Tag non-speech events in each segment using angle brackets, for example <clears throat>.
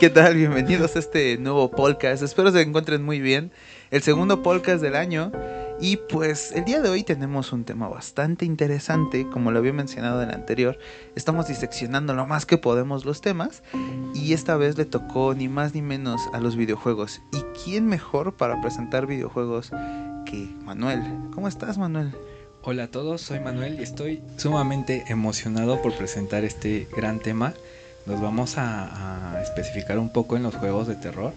¿Qué tal? Bienvenidos a este nuevo podcast. Espero se encuentren muy bien. El segundo podcast del año. Y pues el día de hoy tenemos un tema bastante interesante, como lo había mencionado en el anterior. Estamos diseccionando lo más que podemos los temas. Y esta vez le tocó ni más ni menos a los videojuegos. ¿Y quién mejor para presentar videojuegos que Manuel? ¿Cómo estás, Manuel? Hola a todos, soy Manuel y estoy sumamente emocionado por presentar este gran tema. Nos vamos a, especificar un poco en los juegos de terror.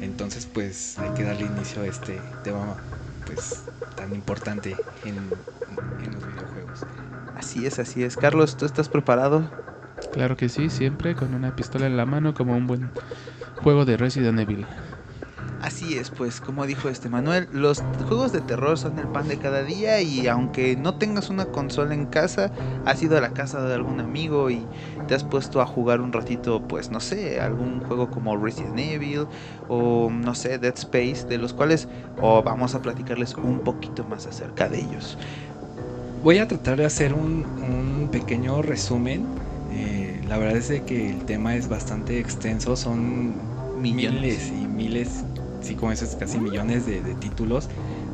Entonces pues hay que darle inicio a este tema pues tan importante en, en los videojuegos. Así es, así es. Carlos, ¿tú estás preparado? Claro que sí, siempre con una pistola en la mano como un buen juego de Resident Evil. Así es, pues como dijo este Manuel, los juegos de terror son el pan de cada día y aunque no tengas una consola en casa, has ido a la casa de algún amigo y te has puesto a jugar un ratito, pues no sé, algún juego como Resident Evil o no sé, Dead Space, de los cuales o vamos a platicarles un poquito más acerca de ellos. Voy a tratar de hacer un, pequeño resumen. Eh, la verdad es que el tema es bastante extenso, son miles y miles sí, como esos casi millones de, títulos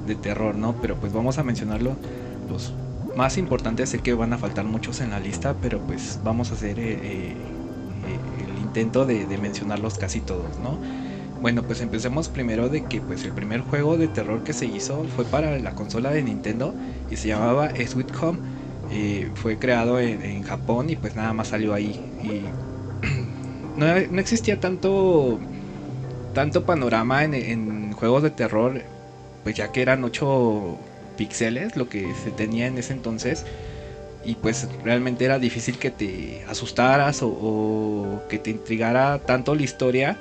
de terror, ¿no? Pero pues vamos a mencionarlo los más importantes. Sé que van a faltar muchos en la lista, pero pues vamos a hacer eh, eh, el intento de, mencionarlos casi todos, ¿no? Bueno, pues empecemos primero de que pues el primer juego de terror que se hizo fue para la consola de Nintendo y se llamaba Sweet Home. Eh, fue creado en, Japón y pues nada más salió ahí. Y <clears throat> no, no existía tanto tanto panorama en, juegos de terror, pues ya que eran 8 píxeles lo que se tenía en ese entonces. Y pues realmente era difícil que te asustaras o, que te intrigara tanto la historia.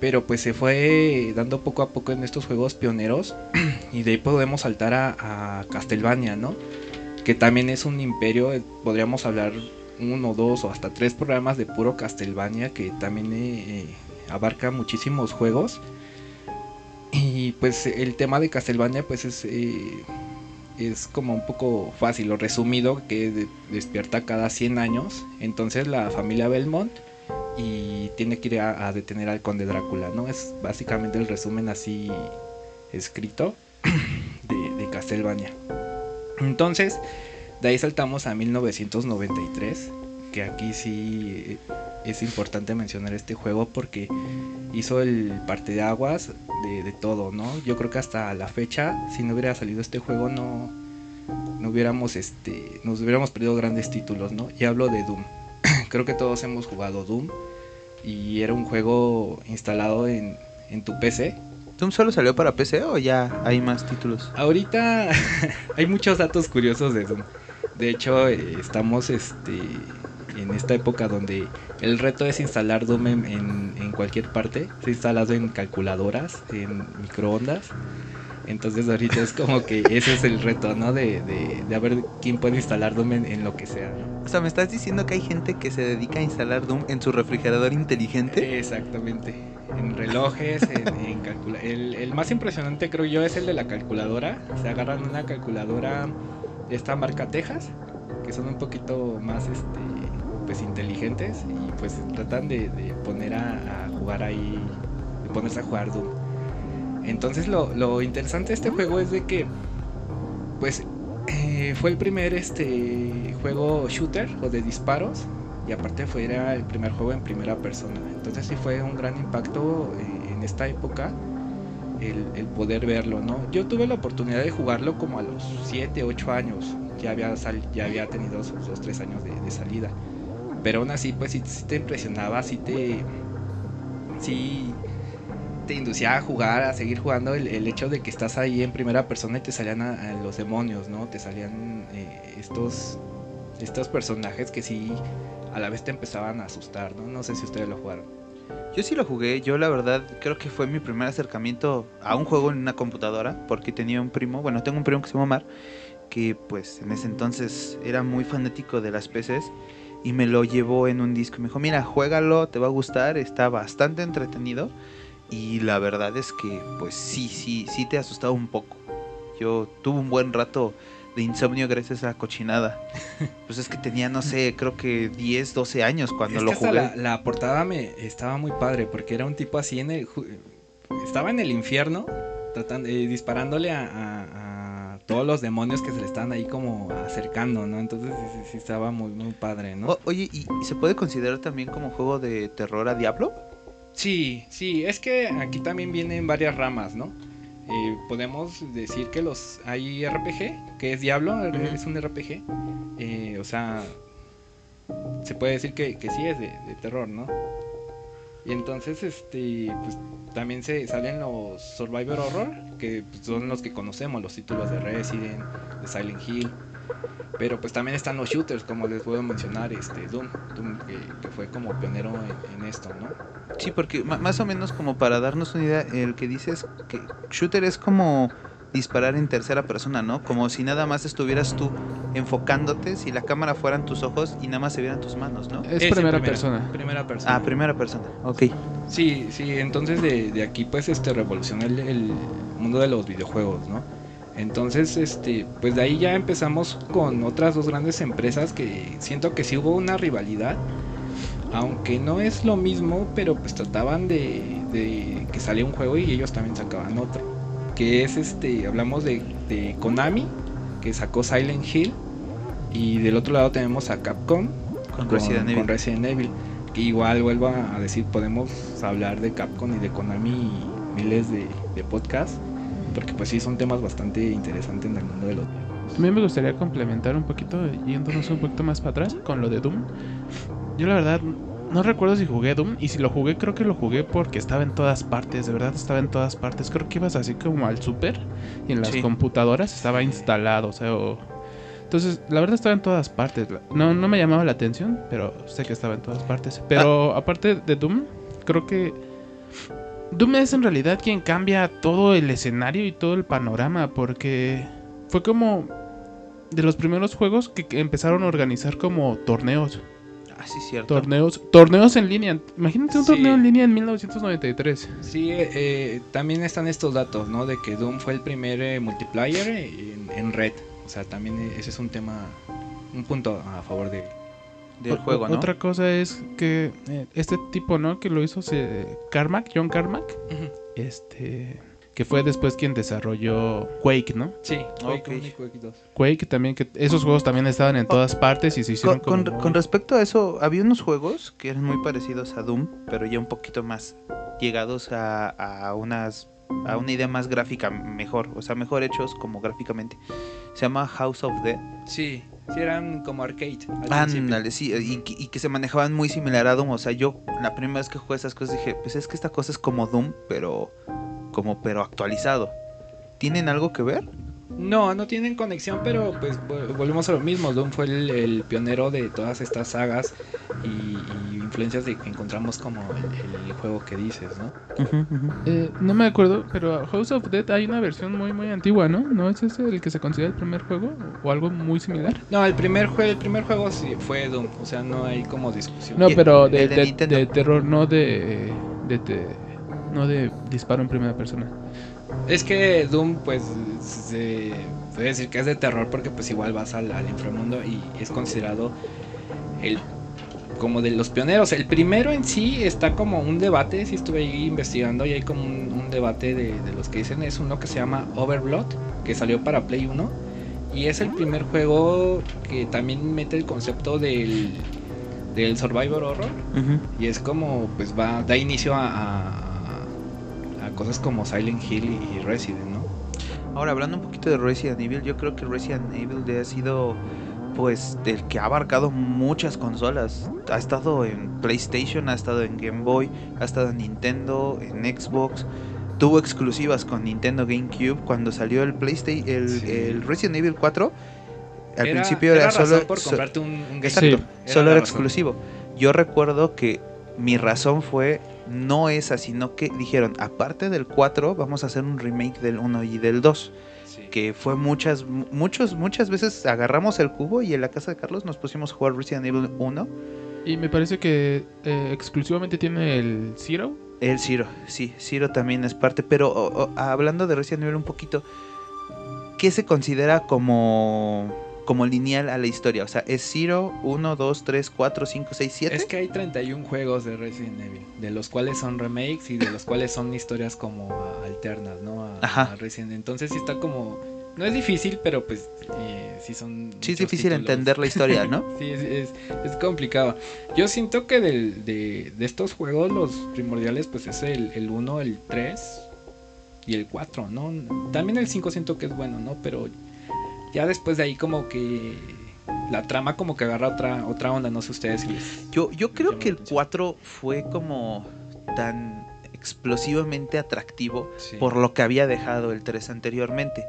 Pero pues se fue dando poco a poco en estos juegos pioneros. <clears throat> Y de ahí podemos saltar a, Castlevania, ¿no? Que también es un imperio. Eh, podríamos hablar uno, dos o hasta tres programas de puro Castlevania. Que también eh, abarca muchísimos juegos. Y pues el tema de Castlevania pues es, eh, es como un poco fácil o resumido que despierta cada 100 años. Entonces la familia Belmont y tiene que ir a, detener al conde Drácula, ¿no? Es básicamente el resumen así escrito <clears throat> de, de Castlevania. Entonces, de ahí saltamos a 1993 que aquí sí es importante mencionar este juego porque hizo el parte de aguas de, todo, ¿no? Yo creo que hasta la fecha, si no hubiera salido este juego, no, no hubiéramos, este, nos hubiéramos perdido grandes títulos, ¿no? Y hablo de Doom. <clears throat> creo que todos hemos jugado Doom y era un juego instalado en, en tu PC. ¿Doom solo salió para PC o ya hay más títulos? Ahorita <laughs> hay muchos datos curiosos de Doom. De hecho, eh, estamos este en esta época donde el reto es instalar Doom en, cualquier parte. Se ha instalado en calculadoras, en microondas. Entonces ahorita es como que ese es el reto, ¿no? De, de, ver quién puede instalar Doom en, lo que sea. O sea, ¿me estás diciendo que hay gente que se dedica a instalar Doom en su refrigerador inteligente? Exactamente. En relojes, en, en el, más impresionante creo yo es el de la calculadora. Se agarran una calculadora de esta marca Texas, que son un poquito más este pues inteligentes y pues tratan de, poner a, jugar ahí, de ponerse a jugar Doom. Entonces lo, interesante de este juego es de que pues eh, fue el primer este juego shooter o de disparos y aparte fue era el primer juego en primera persona. Entonces sí fue un gran impacto eh, en esta época el, poder verlo, ¿no? Yo tuve la oportunidad de jugarlo como a los 7, 8 años. Ya había, ya había tenido sus 2, 3 años de salida. Pero aún así, pues sí, te impresionaba, sí te. Sí te inducía a jugar, a seguir jugando el, hecho de que estás ahí en primera persona y te salían los demonios, ¿no? Te salían eh, estos, estos personajes que sí a la vez te empezaban a asustar, ¿no? No sé si ustedes lo jugaron. Yo sí lo jugué, yo la verdad creo que fue mi primer acercamiento a un juego en una computadora, porque tenía un primo, bueno, tengo un primo que se llama Mar, que pues en ese entonces era muy fanático de las PCs y me lo llevó en un disco. Me dijo, mira, juégalo, te va a gustar, está bastante entretenido. Y la verdad es que, pues sí, sí, sí te ha asustado un poco. Yo tuve un buen rato de insomnio gracias a esa cochinada. <laughs> Pues es que tenía, no sé, creo que 10, 12 años cuando Es lo que jugué. La, la portada me estaba muy padre porque era un tipo así en el estaba en el infierno tratando eh, disparándole a todos los demonios que se le estaban ahí como acercando, ¿no? Entonces sí, sí, estaba muy muy padre, ¿no? O- oye, ¿y, y se puede considerar también como juego de terror a Diablo? Sí, sí, es que aquí también vienen varias ramas, ¿no? Eh, podemos decir que los hay RPG, que es Diablo, es un RPG. eh, o sea, se puede decir que, que sí es de, de terror, ¿no? Y entonces, este, pues también se salen los Survivor Horror, que pues, son los que conocemos, los títulos de Resident, de Silent Hill. Pero pues también están los shooters, como les puedo mencionar, este, Doom, Doom que, fue como pionero en, en esto, ¿no? Sí, porque más o menos como para darnos una idea, el que dices que shooter es como disparar en tercera persona, ¿no? Como si nada más estuvieras tú enfocándote, si la cámara fueran tus ojos y nada más se vieran tus manos, ¿no? Es primera persona. Primera persona. Ah, primera persona, ok. Sí, sí, entonces de, de aquí pues este revolucionó el, el mundo de los videojuegos, ¿no? Entonces, este, pues de ahí ya empezamos con otras dos grandes empresas que siento que sí hubo una rivalidad, aunque no es lo mismo, pero pues trataban de, de que salía un juego y ellos también sacaban otro, que es este, hablamos de, de Konami, que sacó Silent Hill, y del otro lado tenemos a Capcom, Con Resident Evil. con Resident Evil. Que igual vuelvo a decir, podemos hablar de Capcom y de Konami y miles de, de podcasts. Porque pues sí son temas bastante interesantes en el mundo de los mí me gustaría complementar un poquito, yéndonos un poquito más para atrás, con lo de Doom. Yo la verdad no recuerdo si jugué Doom, y si lo jugué creo que lo jugué porque estaba en todas partes, de verdad estaba en todas partes. Creo que ibas así como al super y en las Sí. computadoras estaba instalado, o sea, o- Entonces, la verdad estaba en todas partes. No, no me llamaba la atención, pero sé que estaba en todas partes. Pero aparte de Doom, creo que Doom es en realidad quien cambia todo el escenario y todo el panorama, porque fue como de los primeros juegos que empezaron a organizar como torneos, Ah, sí, cierto. torneos, torneos en línea. Imagínate un Sí. torneo en línea en 1993. Sí, eh, eh, también están estos datos, ¿no? De que Doom fue el primer eh, multiplayer en, en red. O sea, también eh, ese es un tema, un punto a favor de... Del O- juego, ¿no? Otra cosa es que eh, este tipo, ¿no? Que lo hizo Carmack, John Carmack, este, que fue después quien desarrolló Quake, ¿no? Sí, Quake Ok. 1 y Quake 2. Quake también, que esos juegos también estaban en todas partes y se hicieron Con, con- como... con respecto a eso, había unos juegos que eran muy parecidos a Doom, pero ya un poquito más llegados a, a unas a una idea más gráfica mejor, o sea, mejor hechos como gráficamente. Se llama House of Dead. Sí, sí eran como arcade. Ándale, sí, y, que- y que se manejaban muy similar a Doom. O sea, yo la primera vez que jugué esas cosas dije, pues es que esta cosa es como Doom, pero como pero actualizado. ¿Tienen algo que ver? No, no tienen conexión, pero pues vo- volvemos a lo mismo. Doom fue el, el pionero de todas estas sagas y, y influencias de que encontramos como el, el juego que dices, ¿no? Eh, no me acuerdo, pero House of Dead hay una versión muy muy antigua, ¿no? ¿No es ese el que se considera el primer juego? ¿O algo muy similar? No, el primer, jue el primer juego sí fue Doom, o sea, no hay como discusión. No, pero de, de de- Nintendo. de terror, no de, de, de- No de disparo en primera persona. Es que Doom, pues, se puede decir que es de terror porque pues igual vas al, al inframundo y es considerado el como de los pioneros. El primero en sí está como un debate, si estuve ahí investigando y hay como un, un debate de, de los que dicen es uno que se llama Overblood, que salió para Play 1 y es el primer juego que también mete el concepto del, del Survivor Horror y es como, pues va, da inicio a, a- a cosas como Silent Hill y, y Resident, ¿no? Ahora, hablando un poquito de Resident Evil, yo creo que Resident Evil ha sido pues el que ha abarcado muchas consolas. Ha estado en PlayStation, ha estado en Game Boy, ha estado en Nintendo, en Xbox. Tuvo exclusivas con Nintendo GameCube cuando salió el PlayStation, el, Sí. el Resident Evil 4. Al Era- principio era, solo por comprarte un, un Exacto, Sí. Era solo era razón. exclusivo. Yo recuerdo que mi razón fue no esa, sino que dijeron, aparte del 4, vamos a hacer un remake del 1 y del 2 Sí. que fue muchas mu- muchos muchas veces agarramos el cubo y en la casa de Carlos nos pusimos a jugar Resident Evil 1 Y me parece que eh, exclusivamente tiene el Zero. el Zero sí Zero también es parte pero hablando de Resident Evil un poquito ¿qué se considera como, como lineal a la historia? O sea, ¿es 0, 1, 2, 3, 4, 5, 6, 7? Es que hay 31 juegos de Resident Evil, de los cuales son remakes y de los cuales son historias como alternas, ¿no? A, Ajá. a Resident Entonces sí está como... No es difícil, pero pues eh, sí son... Sí, es difícil títulos. entender la historia, ¿no? <laughs> Sí, es, es- es complicado. Yo siento que del- de, de estos juegos los primordiales pues es el, el 1, el 3 y el 4, ¿no? También el 5 siento que es bueno, ¿no? Pero ya después de ahí como que la trama como que agarra otra, otra onda, no sé ustedes si les... Yo, yo creo que el atención. 4 fue como tan explosivamente atractivo Sí. por lo que había dejado el 3 anteriormente.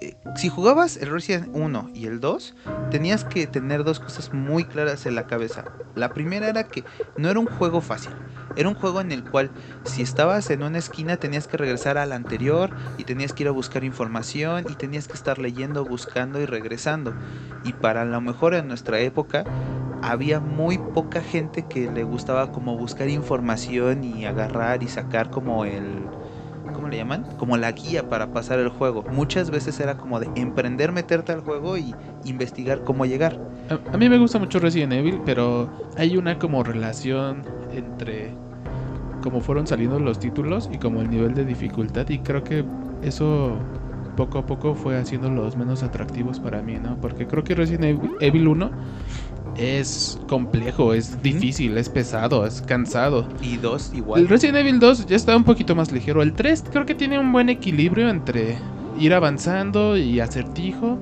Eh, si jugabas el Resident 1 y el 2, tenías que tener dos cosas muy claras en la cabeza. La primera era que no era un juego fácil. Era un juego en el cual si estabas en una esquina tenías que regresar al anterior y tenías que ir a buscar información y tenías que estar leyendo, buscando y regresando. Y para lo mejor en nuestra época había muy poca gente que le gustaba como buscar información y agarrar y sacar como el ¿cómo le llaman? Como la guía para pasar el juego. Muchas veces era como de emprender, meterte al juego y investigar cómo llegar. A, a mí me gusta mucho Resident Evil, pero hay una como relación entre cómo fueron saliendo los títulos y como el nivel de dificultad y creo que eso poco a poco fue haciendo los menos atractivos para mí, ¿no? Porque creo que Resident Evil- Evil 1 es complejo, es difícil, es pesado, es cansado. Y dos El igual. Resident Evil 2 ya está un poquito más ligero. El 3 creo que tiene un buen equilibrio entre ir avanzando y acertijo.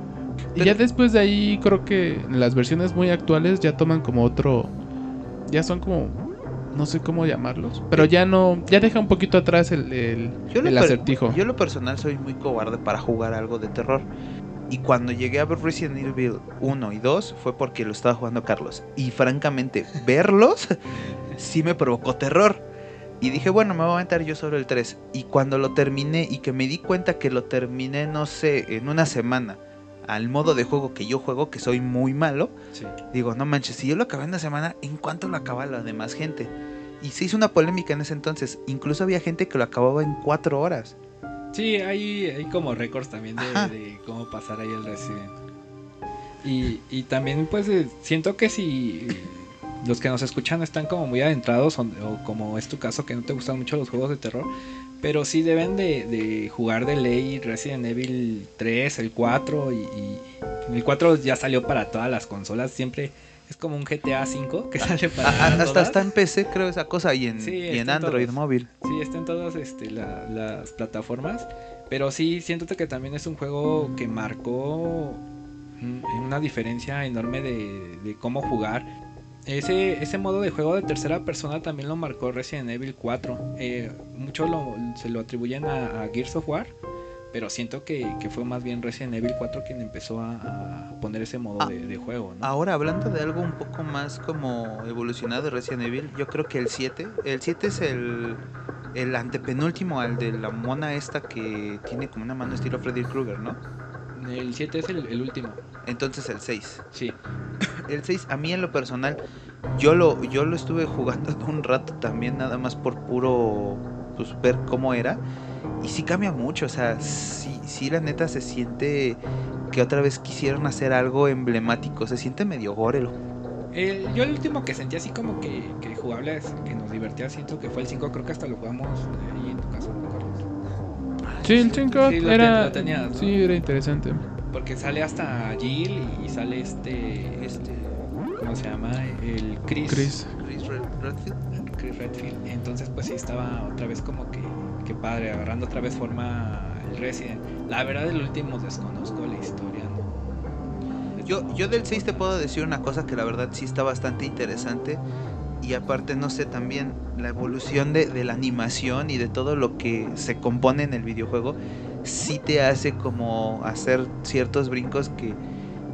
Y Pero- ya después de ahí creo que las versiones muy actuales ya toman como otro... Ya son como... No sé cómo llamarlos. Pero ya no... Ya deja un poquito atrás el, el, acertijo. Yo lo personal soy muy cobarde para jugar algo de terror. Y cuando llegué a ver Resident Evil 1 y 2 fue porque lo estaba jugando Carlos. Y francamente, <laughs> verlos sí me provocó terror. Y dije, bueno, me voy a aventar yo sobre el 3. Y cuando lo terminé y que me di cuenta que lo terminé, no sé, en una semana, al modo de juego que yo juego, que soy muy malo, Sí. digo, no manches, si yo lo acabé en una semana, ¿en cuánto lo acaba la demás gente? Y se hizo una polémica en ese entonces. Incluso había gente que lo acababa en 4 horas. Sí, hay, hay como récords también de, de cómo pasar ahí el Resident. Y, y también pues eh, siento que si los que nos escuchan están como muy adentrados o, o como es tu caso que no te gustan mucho los juegos de terror, pero sí deben de, de jugar de ley Resident Evil 3, el 4 y, y el 4 ya salió para todas las consolas, siempre es como un GTA 5 que sale para A- a- hasta todas. está en PC, creo, esa cosa, y en, Sí, y en Android todos. móvil. Sí, está en todas este, la- las plataformas. Pero sí, siento que también es un juego que marcó un- una diferencia enorme de, de cómo jugar. Ese, ese modo de juego de tercera persona también lo marcó Resident Evil 4. Eh, muchos lo- se lo atribuyen a, a Gears of War. Pero siento que, que fue más bien Resident Evil 4 quien empezó a, a poner ese modo Ah, de, de juego. ¿no? Ahora, hablando de algo un poco más como evolucionado de Resident Evil, yo creo que el 7, el 7 es el, el antepenúltimo al de la mona esta que tiene como una mano estilo Freddy Krueger, ¿no? El 7 es el, el último. Entonces el 6. Sí. <coughs> El 6, a mí en lo personal, yo lo, yo lo estuve jugando <laughs> un rato también, nada más por puro pues, ver cómo era. Y sí cambia mucho, o sea, sí, sí la neta se siente que otra vez quisieron hacer algo emblemático, se siente medio gore. el- yo el último que sentí así como que, que jugable, que nos divertía, siento que fue el 5, creo que hasta lo jugamos ahí en tu casa. Sí, el 5 Sí, era... tenías, ¿no? Sí, era interesante. Porque sale hasta Jill y sale este, Este, ¿cómo se llama? El Chris. Chris. Chris Red- Redfield. Chris Redfield. Entonces pues sí estaba otra vez como que, que padre, agarrando otra vez forma el Resident. La verdad del último desconozco la historia, ¿no? Yo, yo del 6 te puedo decir una cosa que la verdad sí está bastante interesante. Y aparte, no sé, también la evolución de, de la animación y de todo lo que se compone en el videojuego, sí te hace como hacer ciertos brincos que,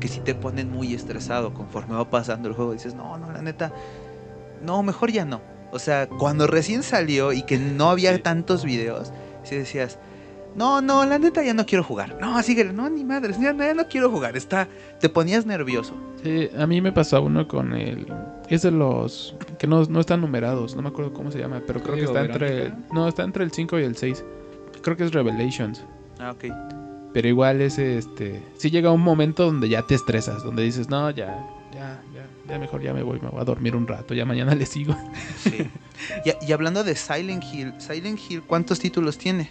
que sí te ponen muy estresado conforme va pasando el juego. Dices, no, no, la neta, no, mejor ya no. O sea, cuando recién salió y que no había tantos videos, sí decías, no, no, la neta ya no quiero jugar. No, síguele, no, ni madres, ya, ya no quiero jugar. Está, te ponías nervioso. Sí, a mí me pasó uno con el... Es de los que no, no están numerados, no me acuerdo cómo se llama, pero creo que ¿Código está entre... No, está entre el 5 y el 6. Creo que es Revelations. Ah, ok. Pero igual ese, este, sí llega un momento donde ya te estresas, donde dices, no, ya, ya, ya, ya mejor ya me voy, me voy a dormir un rato, ya mañana <laughs> le sigo. Sí. Y, y hablando de Silent Hill, Silent Hill, ¿cuántos títulos tiene?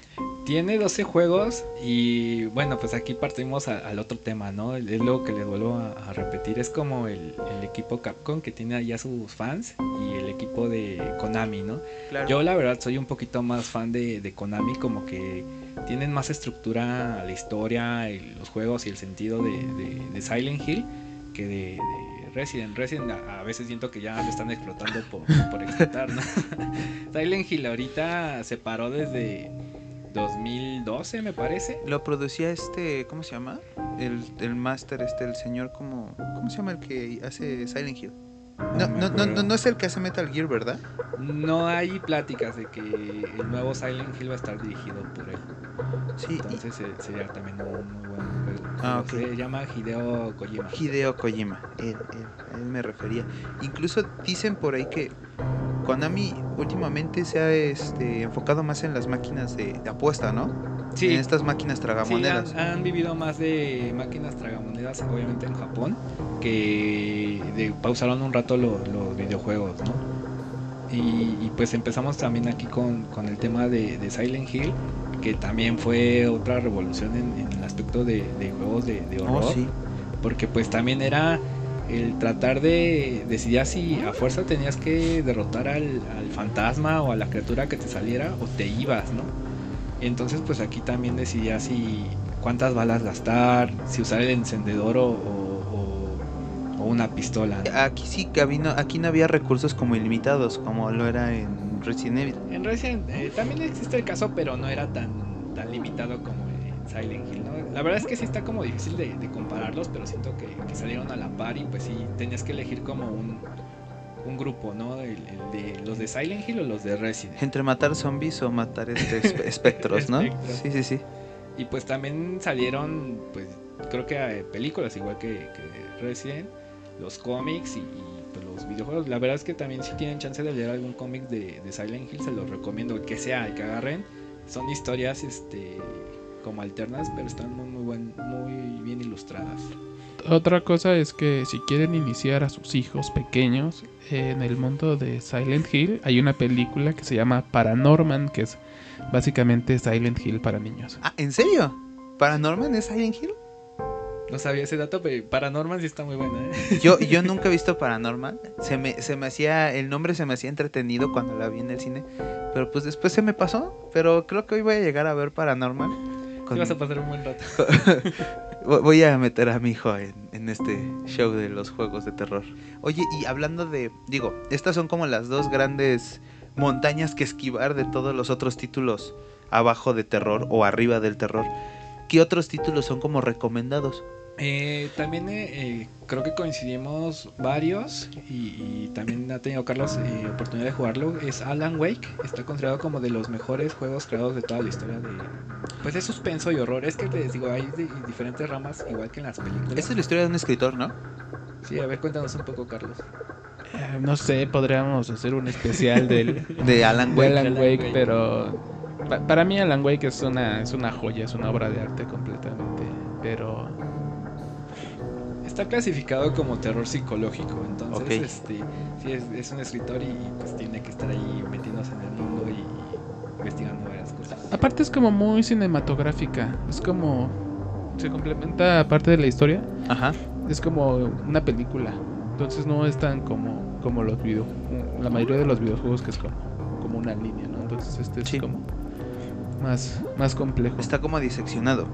Tiene 12 juegos y bueno, pues aquí partimos a- al otro tema, ¿no? Es lo que les vuelvo a, a repetir, es como el, el equipo Capcom que tiene ya sus fans y el equipo de Konami, ¿no? Claro. Yo la verdad soy un poquito más fan de, de Konami, como que tienen más estructura la historia, el- los juegos y el sentido de, de- de Silent Hill que de, de Resident. Resident a, a veces siento que ya lo están explotando por, por explotar, ¿no? <laughs> Silent Hill ahorita se paró desde 2012 me parece. Lo producía este, ¿cómo se llama? El, el máster, este, el señor como... ¿Cómo se llama el que hace Silent Hill? No, no, no, no, no es el que hace Metal Gear, ¿verdad? No hay pláticas de que el nuevo Silent Hill va a estar dirigido por él. Sí, Entonces eh, sería también un muy buen. Ah, ok. Se llama Hideo Kojima. Hideo Kojima, él, él, él me refería. Incluso dicen por ahí que Konami últimamente se ha este, enfocado más en las máquinas de, de apuesta, ¿no? Sí, En estas máquinas sí, tragamonedas. han, han vivido más de máquinas tragamonedas, obviamente en Japón, que de, pausaron un rato lo- los videojuegos, ¿no? Y, y pues empezamos también aquí con, con el tema de, de Silent Hill, que también fue otra revolución en, en el aspecto de, de juegos de, de horror. Oh, sí. porque pues también era el tratar de decidir si a fuerza tenías que derrotar al, al fantasma o a la criatura que te saliera o te ibas, ¿no? Entonces pues aquí también decidías si cuántas balas gastar, si usar el encendedor o, o- o- o una pistola. Aquí sí que había- aquí no había recursos como ilimitados, como lo era en Resident Evil. En Resident eh, también existe el caso, pero no era tan, tan limitado como en Silent Hill, ¿no? La verdad es que sí está como difícil de, de compararlos, pero siento que, que salieron a la par y pues sí, tenías que elegir como un, un grupo, ¿no? El, el de los de Silent Hill o los de Resident. Entre matar zombies o matar este, espe- <laughs> espectros, ¿no? Espectros. Sí, sí, sí. Y pues también salieron, pues creo que eh, películas igual que, que Resident, los cómics y, y, los videojuegos. La verdad es que también si tienen chance de leer algún cómic de, de Silent Hill, se los recomiendo que sea, que agarren. Son historias este como alternas, pero están muy muy buen, muy bien ilustradas. Otra cosa es que si quieren iniciar a sus hijos pequeños en el mundo de Silent Hill, hay una película que se llama Paranorman, que es básicamente Silent Hill para niños. Ah, ¿en serio? ¿Paranorman es Silent Hill? No sabía ese dato, pero Paranorman sí está muy buena, ¿eh? <laughs> Yo, yo nunca he visto Paranormal. Se me, se me hacía, el nombre se me hacía entretenido cuando la vi en el cine. Pero pues después se me pasó. Pero creo que hoy voy a llegar a ver Paranormal. Con- vas a pasar un buen rato. <laughs> Vo- Voy a meter a mi hijo en, en este show de los juegos de terror. Oye, y hablando de. Digo, estas son como las dos grandes montañas que esquivar de todos los otros títulos abajo de terror o arriba del terror. ¿Qué otros títulos son como recomendados? Eh, también eh, eh, creo que coincidimos varios y, y también ha tenido Carlos eh, oportunidad de jugarlo. Es Alan Wake, está considerado como de los mejores juegos creados de toda la historia de pues de suspenso y horror. Es que les digo, hay de- diferentes ramas igual que en las películas. Esta es la historia de un escritor, ¿no? Sí, a ver, cuéntanos un poco, Carlos. Eh, no sé, podríamos hacer un especial del, <laughs> De Alan de Wake. Alan Alan Wake, Wake. pero pa- para mí Alan Wake es una, es una joya, es una obra de arte completamente. Pero Está clasificado como terror psicológico, entonces este sí es, es un escritor y pues tiene que estar ahí metiéndose en el mundo y investigando varias cosas. aparte es como muy cinematográfica, es como se complementa aparte de la historia, Ajá. es como una película. Entonces no es tan como, como los video, la mayoría de los videojuegos que es como, como una línea, ¿no? Entonces este es Sí. como más, más complejo. Está como diseccionado,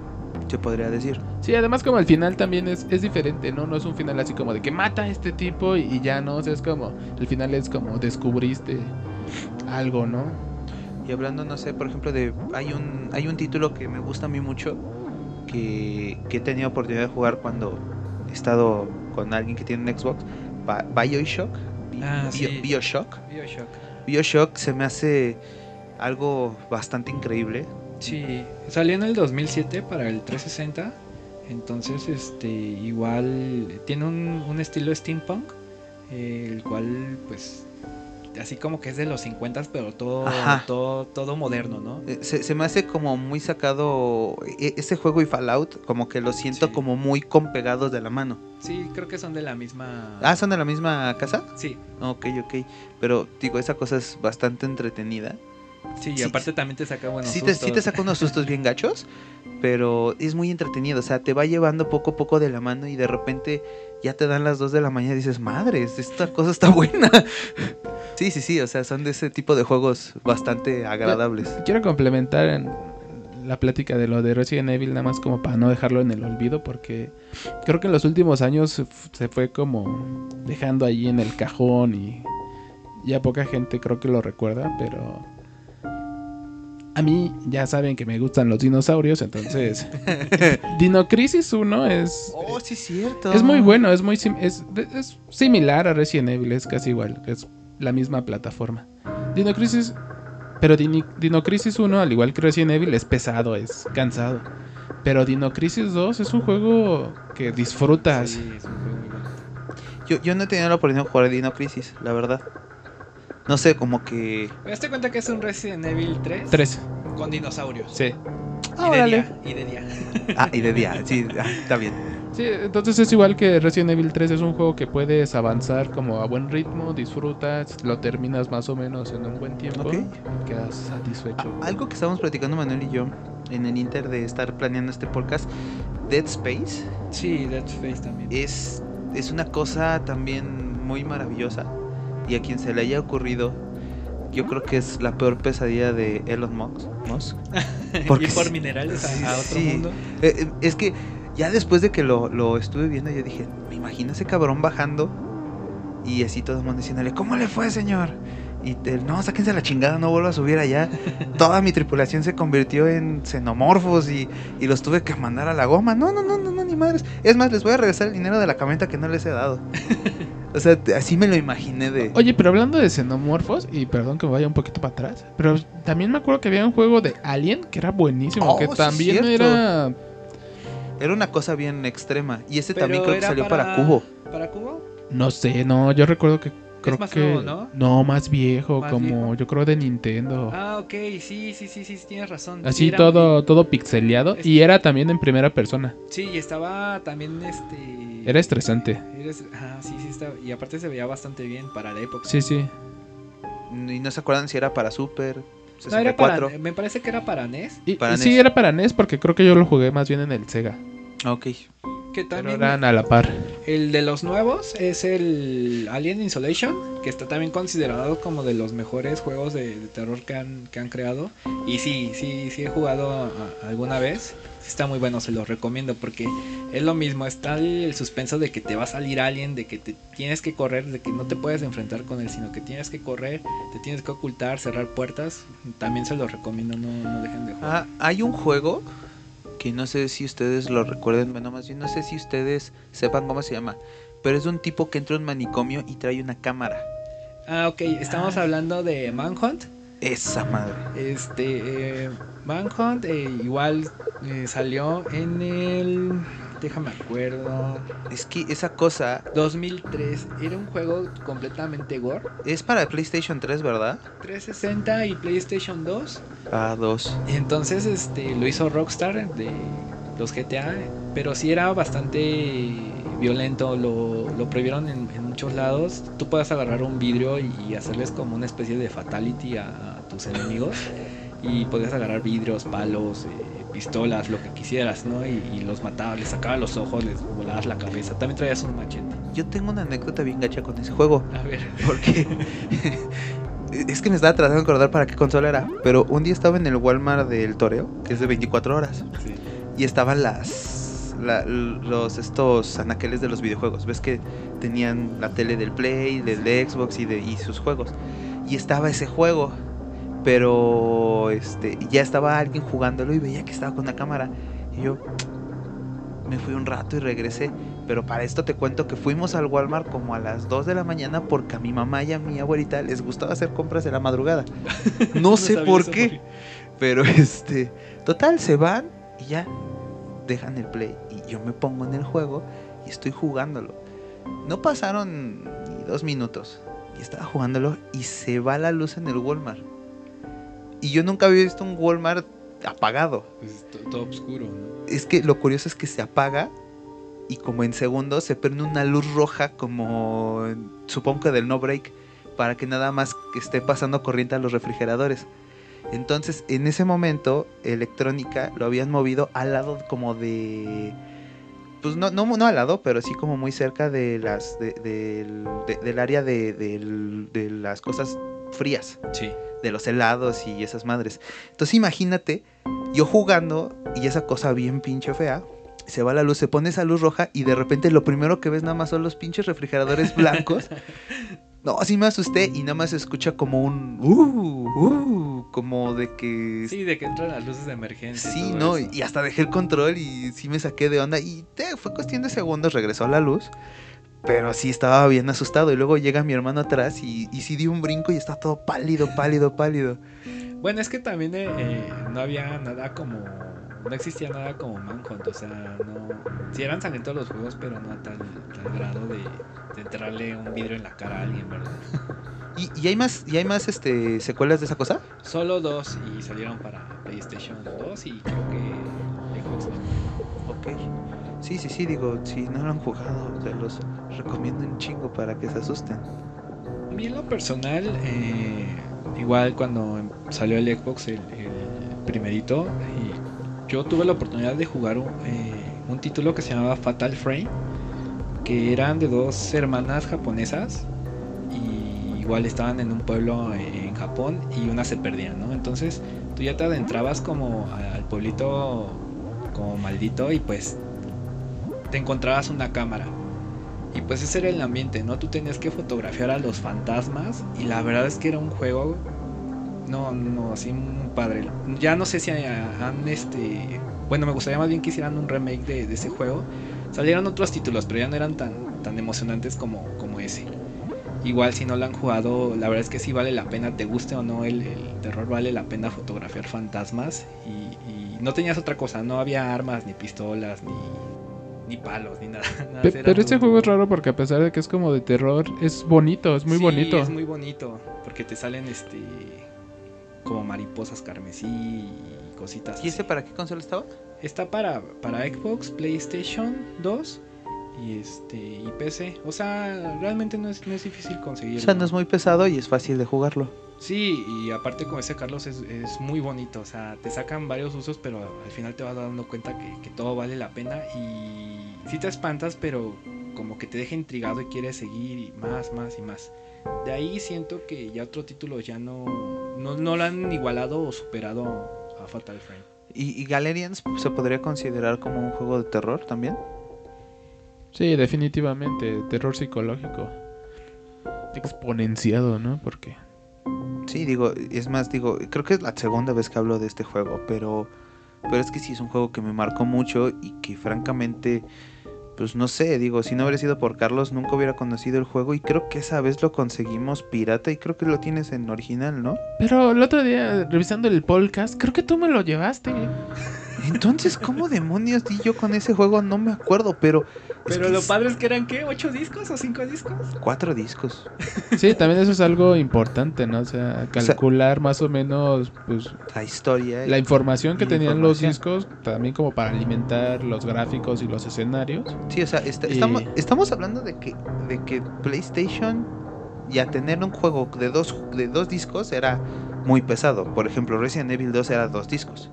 se podría decir. Sí, además como el final también es, es diferente, ¿no? No es un final así como de que mata a este tipo y, y ya no, o sea, es como, el final es como descubriste algo, ¿no? Y hablando, no sé, por ejemplo, de. Hay un, hay un título que me gusta a mí mucho. Que, que he tenido oportunidad de jugar cuando he estado con alguien que tiene un Xbox. Ba- Bioshock. Bi- Ah, Bio- sí. Bioshock. Bioshock. Bioshock se me hace algo bastante increíble. Sí, salió en el 2007 para el 360. Entonces, este, igual tiene un, un estilo steampunk, eh, el cual, pues, así como que es de los 50, pero todo, todo, todo moderno, ¿no? Eh, Se, se me hace como muy sacado e- ese juego y Fallout, como que lo siento Sí. como muy con pegados de la mano. Sí, creo que son de la misma. Ah, ¿son de la misma casa? Sí, Ok, ok. Pero digo, esa cosa es bastante entretenida. Sí, y Sí, aparte también te saca buenos sí, te, sí te sustos. saca unos sustos bien gachos, pero es muy entretenido. O sea, te va llevando poco a poco de la mano y de repente ya te dan las 2 de la mañana y dices, madres, esta cosa está <laughs> buena. sí, sí, sí. O sea, son de ese tipo de juegos bastante agradables. Quiero complementar en la plática de lo de Resident Evil, nada más como para no dejarlo en el olvido, porque creo que en los últimos años se fue como dejando allí en el cajón y ya poca gente creo que lo recuerda, pero a mí ya saben que me gustan los dinosaurios, entonces <laughs> Dino Crisis 1 es Oh, sí, es cierto. es muy bueno, es muy sim- es, es similar a Resident Evil, es casi igual, es la misma plataforma. Dino Crisis, pero Dini- Dino Crisis 1, al igual que Resident Evil, es pesado, es cansado. Pero Dino Crisis 2 es un juego que disfrutas. Sí, es un juego muy bueno. Yo, yo no he tenido la oportunidad de jugar a Dino Crisis, la verdad. No sé, como que. ¿Te das cuenta que es un Resident Evil 3? 3. Con dinosaurios. Sí. Y Ah, de órale. día, y de día. <laughs> Ah, y de día, sí, ah, está bien. Sí, entonces es igual que Resident Evil 3, es un juego que puedes avanzar como a buen ritmo, disfrutas, lo terminas más o menos en un buen tiempo Ok. y quedas satisfecho. Ah, algo que estábamos platicando Manuel y yo en el inter de estar planeando este podcast, Dead Space Sí, Dead Space también. es, es una cosa también muy maravillosa. Y a quien se le haya ocurrido, yo creo que es la peor pesadilla de Elon Musk. Musk. <laughs> porque Ir por minerales a, sí, a otro sí. mundo. Eh, eh, es que ya después de que lo, lo estuve viendo, yo dije, me imagino ese cabrón bajando y así todo el mundo diciéndole, ¿cómo le fue, señor? Y él, no, sáquense la chingada, no vuelvo a subir allá. <laughs> Toda mi tripulación se convirtió en xenomorfos y, y los tuve que mandar a la goma. No, no, no, no, no, ni madres. Es más, les voy a regresar el dinero de la camioneta que no les he dado. <laughs> O sea, así me lo imaginé de... Oye, pero hablando de xenomorfos, y perdón que me vaya un poquito para atrás, pero también me acuerdo que había un juego de Alien que era buenísimo, Oh, que también cierto. era... Era una cosa bien extrema. Y ese Pero también creo que salió para, Cubo. ¿Para Cubo? No sé, no, yo recuerdo que... Creo más que... nuevo, ¿no? más viejo, Más como viejo. yo creo de Nintendo. Ah, ok, sí, sí, sí, sí, tienes razón. Sí, Así era- todo, todo pixeleado. Es- Y era también en primera persona. Sí, y estaba también este. Era estresante. Era Ah, sí, sí, estaba. Y aparte se veía bastante bien para la época. Sí, sí. Y no se acuerdan si era para Super, No, era para. 64. Me parece que era para NES. Y, Para y sí, NES. era para NES porque creo que yo lo jugué más bien en el Sega. Ok. Que Pero también. eran a la par. El de los nuevos es el Alien Isolation, que está también considerado como de los mejores juegos de, de terror que han, que han creado. Y sí, sí, sí he jugado a- a- alguna vez. Está muy bueno, se lo recomiendo porque es lo mismo, está el, suspenso de que te va a salir alguien, de que te tienes que correr, de que no te puedes enfrentar con él, sino que tienes que correr, te tienes que ocultar, cerrar puertas. También se lo recomiendo, no, no dejen de jugar. Ah, hay un juego que no sé si ustedes lo recuerden, bueno, más bien no sé si ustedes sepan cómo se llama, pero es de un tipo que entra a un manicomio y trae una cámara. Ah, ok, estamos hablando de Manhunt. Esa madre. Este, eh, Manhunt eh, igual eh, salió en el, déjame acuerdo, Es que esa cosa 2003. Era un juego completamente gore. es para PlayStation 3, ¿verdad? 360 y PlayStation 2. Ah, dos. Entonces, este, lo hizo Rockstar de los GTA, pero sí era bastante violento. Lo, lo prohibieron en, en muchos lados. Tú puedes agarrar un vidrio y, y hacerles como una especie de fatality a, a tus enemigos. Y podías agarrar vidrios, palos, eh, pistolas, lo que quisieras, ¿no? Y, y los matabas, les sacabas los ojos, les volabas la cabeza. También traías un machete. Yo tengo una anécdota bien gacha con ese juego. A ver. Porque <laughs> es que me estaba tratando de acordar para qué consola era. Pero un día estaba en el Walmart del Toreo, que es de 24 horas. Sí. Y estaban las. La- los estos anaqueles de los videojuegos. Ves que tenían la tele del Play, del de Xbox y de y sus juegos. Y estaba ese juego. Pero este ya estaba alguien jugándolo y veía que estaba con una cámara. Y yo me fui un rato y regresé. Pero para esto te cuento que fuimos al Walmart como a las 2 de la mañana porque a mi mamá y a mi abuelita les gustaba hacer compras de la madrugada. <laughs> No, sé por eso, qué. Pero este, total, se van y ya dejan el play. Y yo me pongo en el juego y estoy jugándolo. No pasaron ni dos minutos. y estaba jugándolo y se va la luz en el Walmart. Y yo nunca había visto un Walmart apagado. Pues todo oscuro, ¿no? Es que lo curioso es que se apaga y como en segundos se prende una luz roja como supongo que del no break para que nada más que esté pasando corriente a los refrigeradores. Entonces, en ese momento, electrónica lo habían movido al lado como de pues no, no, no al lado, pero sí como muy cerca de las de, del área de, de, las cosas frías. Sí. De los helados y esas madres. Entonces imagínate, yo jugando y esa cosa bien pinche fea, se va la luz, se pone esa luz roja y de repente lo primero que ves nada más son los pinches refrigeradores <laughs> blancos. No, así me asusté y nada más se escucha como un uh, uh, como de que Sí, de que entran las luces de emergencia. Sí, no, y hasta dejé el control y sí me saqué de onda y te, fue cuestión de segundos regresó la luz. Pero sí estaba bien asustado y luego llega mi hermano atrás y, y sí dio un brinco y está todo pálido, pálido, pálido. Bueno, es que también eh, eh, no había nada como no existía nada como Manhunt, o sea, no. Sí eran sangrientos los juegos, pero no a tal, grado de, de, entrarle un vidrio en la cara a alguien, ¿verdad? ¿Y, y hay más, y hay más este, secuelas de esa cosa? Solo dos y salieron para PlayStation 2 y creo que Xbox Ok. Sí, sí, sí, digo, si no lo han jugado, se los recomiendo un chingo para que se asusten. A mí en lo personal, eh, igual cuando salió el Xbox, el, el primerito, y yo tuve la oportunidad de jugar eh, un, título que se llamaba Fatal Frame, que eran de dos hermanas japonesas y igual estaban en un pueblo en Japón y una se perdía, ¿no? Entonces tú ya te adentrabas como al pueblito como maldito y pues te encontrabas una cámara. Y pues ese era el ambiente, ¿no? Tú tenías que fotografiar a los fantasmas y la verdad es que era un juego no, no, así un padre. Ya no sé si han este. Bueno, me gustaría más bien que hicieran un remake de, ese juego. Salieron otros títulos, pero ya no eran tan, tan emocionantes como, como ese. Igual si no lo han jugado, la verdad es que sí vale la pena, te guste o no el, terror, vale la pena fotografiar fantasmas. Y, no tenías otra cosa, no había armas, ni pistolas, ni, ni palos, ni nada. <laughs> pero este juego es raro porque a pesar de que es como de terror, es bonito, es muy bonito. Es muy bonito, porque te salen este como mariposas carmesí y cositas. ¿Y ese para qué consola estaba? Está para, para Xbox, PlayStation 2 y este y PC. O sea, realmente no es, no es difícil conseguirlo. O sea, no es muy pesado y es fácil de jugarlo. Sí, y aparte como ese Carlos es, es, muy bonito, o sea, te sacan varios usos, pero al final te vas dando cuenta que, que todo vale la pena y sí te espantas, pero como que te deja intrigado y quieres seguir más, más y más. De ahí siento que ya otro título ya no, no, no lo han igualado o superado a Fatal Frame. ¿Y, ¿Y, Galerians se podría considerar como un juego de terror también? Sí, definitivamente, terror psicológico. Exponenciado, ¿no? Porque... Sí, digo, es más, digo, creo que es la segunda vez que hablo de este juego, pero, pero es que sí es un juego que me marcó mucho y que francamente pues no sé, digo, si no hubiera sido por Carlos nunca hubiera conocido el juego y creo que esa vez lo conseguimos pirata y creo que lo tienes en original, ¿no? Pero el otro día revisando el podcast, creo que tú me lo llevaste. Entonces, ¿cómo demonios di yo con ese juego? No me acuerdo, pero... Pero lo padre es que eran, ¿qué? ¿Ocho discos o cinco discos? Cuatro discos. Sí, también eso es algo importante, ¿no? O sea, calcular más o menos, pues... La historia. La información que tenían los discos, también como para alimentar los gráficos y los escenarios. Sí, o sea, estamos, estamos hablando de que, de que PlayStation ya tener un juego de dos, de dos discos era muy pesado. Por ejemplo, Resident Evil 2 era dos discos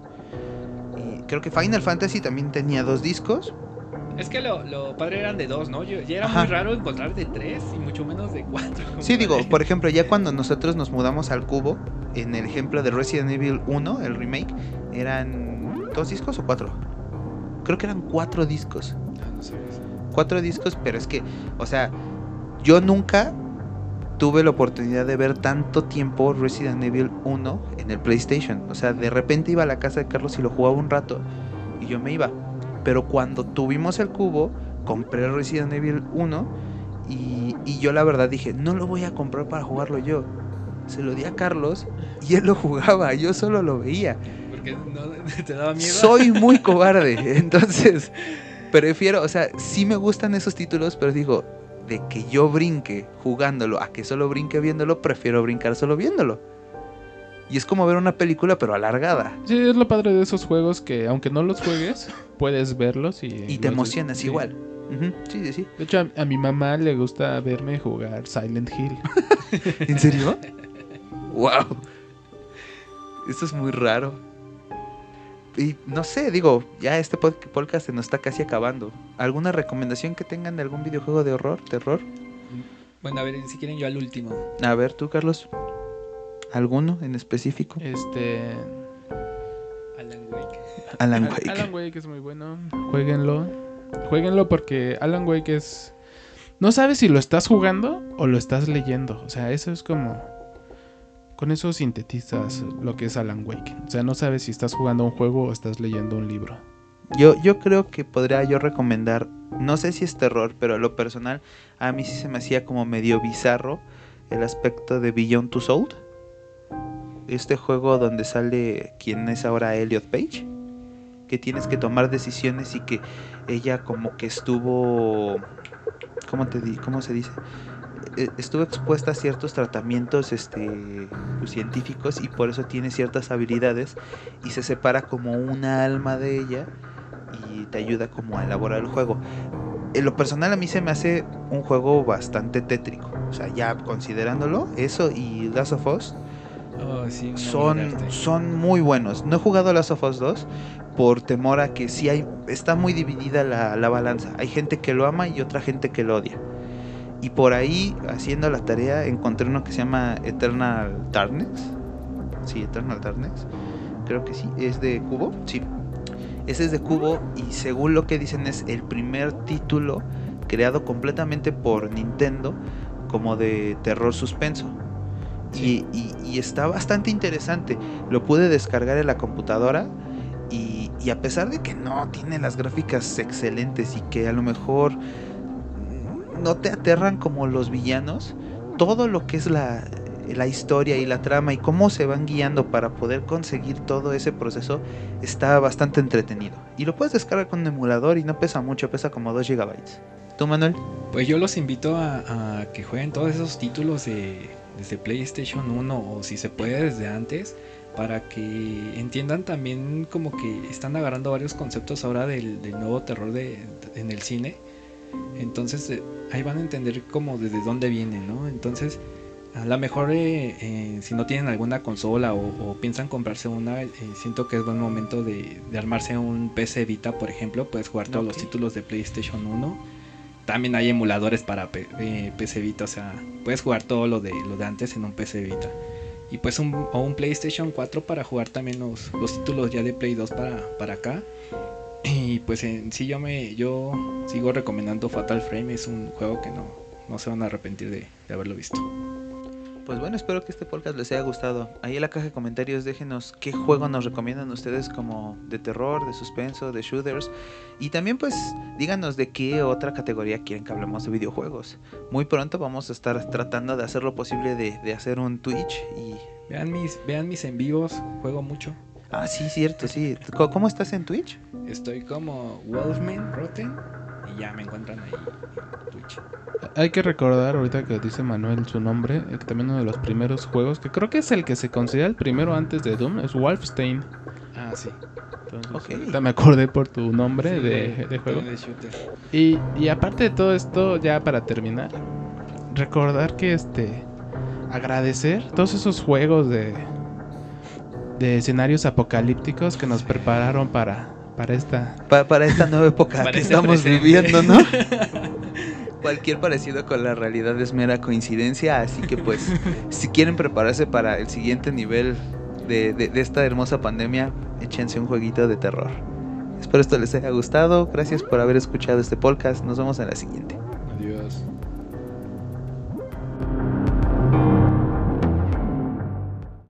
creo que Final Fantasy también tenía dos discos. Es que lo, lo padre eran de dos, ¿no? ya era muy raro encontrar de tres y mucho menos de cuatro. Sí, digo, por ejemplo, ya cuando nosotros nos mudamos al cubo, en el ejemplo de Resident Evil 1, el remake, eran dos discos o cuatro. Creo que eran cuatro discos. Ah, no sé. Cuatro discos, pero es que, o sea, yo nunca tuve la oportunidad de ver tanto tiempo Resident Evil 1 en el PlayStation. O sea, de repente iba a la casa de Carlos y lo jugaba un rato y yo me iba. Pero cuando tuvimos el cubo, compré Resident Evil 1 y, yo la verdad dije, no lo voy a comprar para jugarlo yo. Se lo di a Carlos y él lo jugaba, yo solo lo veía. Porque no <laughs> te daba miedo. Soy muy <laughs> cobarde, entonces prefiero, o sea, sí me gustan esos títulos, pero digo, de que yo brinque jugándolo a que solo brinque viéndolo, prefiero brincar solo viéndolo. Y es como ver una película pero alargada. Sí, es lo padre de esos juegos que aunque no los juegues, <laughs> puedes verlos y... Y te los- emocionas sí. igual. Ujú, Sí, sí, sí. De hecho, a, a mi mamá le gusta verme jugar Silent Hill. <laughs> ¿En serio? wow. Esto es muy raro. Y no sé, digo, ya este pod- podcast se nos está casi acabando. ¿Alguna recomendación que tengan de algún videojuego de horror, terror? Bueno, a ver, si quieren yo al último. A ver, tú, Carlos. ¿Alguno en específico? Este... Alan Wake. Alan Al- Wake. Alan Wake es muy bueno. Jueguenlo. Jueguenlo porque Alan Wake es... No sabes si lo estás jugando o lo estás leyendo. O sea, eso es como... Con eso sintetizas lo que es Alan Wake. O sea, no sabes si estás jugando un juego o estás leyendo un libro. Yo, yo creo que podría yo recomendar, no sé si es terror, pero a lo personal, a mí sí se me hacía como medio bizarro el aspecto de Beyond Two Soul. Este juego donde sale quien es ahora Elliot Page. Que tienes que tomar decisiones y que ella como que estuvo... ¿Cómo, te di ¿Cómo se dice? Eh, Estuvo expuesta a ciertos tratamientos este, pues, científicos y por eso tiene ciertas habilidades y se separa como una alma de ella y te ayuda como a elaborar el juego. En lo personal a mí se me hace un juego bastante tétrico. O sea, ya considerándolo, eso y Last of Us Oh, sí, son, son muy buenos. No he jugado Last of Us 2 por temor a que sí hay, está muy dividida la, la balanza. Hay gente que lo ama y otra gente que lo odia. Y por ahí, haciendo la tarea, encontré uno que se llama Eternal Darkness. Sí, Eternal Darkness. Creo que sí. ¿Es de Cubo? Sí. Ese es de Cubo y según lo que dicen es el primer título creado completamente por Nintendo como de terror suspenso. Y, y- y está bastante interesante. Lo pude descargar en la computadora y, a pesar de que no tiene las gráficas excelentes y que a lo mejor no te aterran como los villanos, todo lo que es la, la historia y la trama y cómo se van guiando para poder conseguir todo ese proceso está bastante entretenido. Y lo puedes descargar con un emulador y no pesa mucho, pesa como 2 GB. ¿Tú, Manuel? Pues yo los invito a, que jueguen todos esos títulos de, desde PlayStation 1 o si se puede desde antes para que entiendan también como que están agarrando varios conceptos ahora del, del nuevo terror de, en el cine. Entonces eh, ahí van a entender como desde dónde viene, ¿no? Entonces a lo mejor eh, eh, si no tienen alguna consola o, o piensan comprarse una, eh, siento que es buen momento de, de armarse un PC Vita, por ejemplo. Puedes jugar todos Ok. los títulos de PlayStation 1 también hay emuladores para P- eh, PC Vita, o sea, puedes jugar todo lo de lo de antes en un PC Vita. Y pues un, un PlayStation 4 para jugar también los, los títulos ya de Play 2 para, para acá. Y pues en sí yo me yo sigo recomendando Fatal Frame, es un juego que no, no se van a arrepentir de, de haberlo visto. Pues bueno, espero que este podcast les haya gustado. Ahí en la caja de comentarios déjenos qué juego nos recomiendan ustedes como de terror, de suspenso, de shooters. Y también pues díganos de qué otra categoría quieren que hablemos de videojuegos. Muy pronto vamos a estar tratando de hacer lo posible de, de hacer un Twitch y... Vean mis, vean mis en vivos, juego mucho. Ah, sí, cierto, sí. ¿Cómo- ¿Cómo estás en Twitch? Estoy como Wolfman Rotten y ya me encuentran ahí. Hay que recordar, ahorita que dice Manuel su nombre, eh, que también uno de los primeros juegos, que creo que es el que se considera el primero antes de Doom, es Wolfenstein. Ah, sí. Entonces, Ok. ahorita me acordé por tu nombre Sí, de, de juego. de shooter. Y, y aparte de todo esto, ya para terminar, recordar que este agradecer todos esos juegos de de escenarios apocalípticos que nos prepararon para para esta Pa- para esta nueva época que este estamos presente. viviendo, ¿no? <laughs> Cualquier parecido con la realidad es mera coincidencia, así que pues <laughs> si quieren prepararse para el siguiente nivel de, de- de esta hermosa pandemia, échense un jueguito de terror. Espero esto les haya gustado, gracias por haber escuchado este podcast, nos vemos en la siguiente.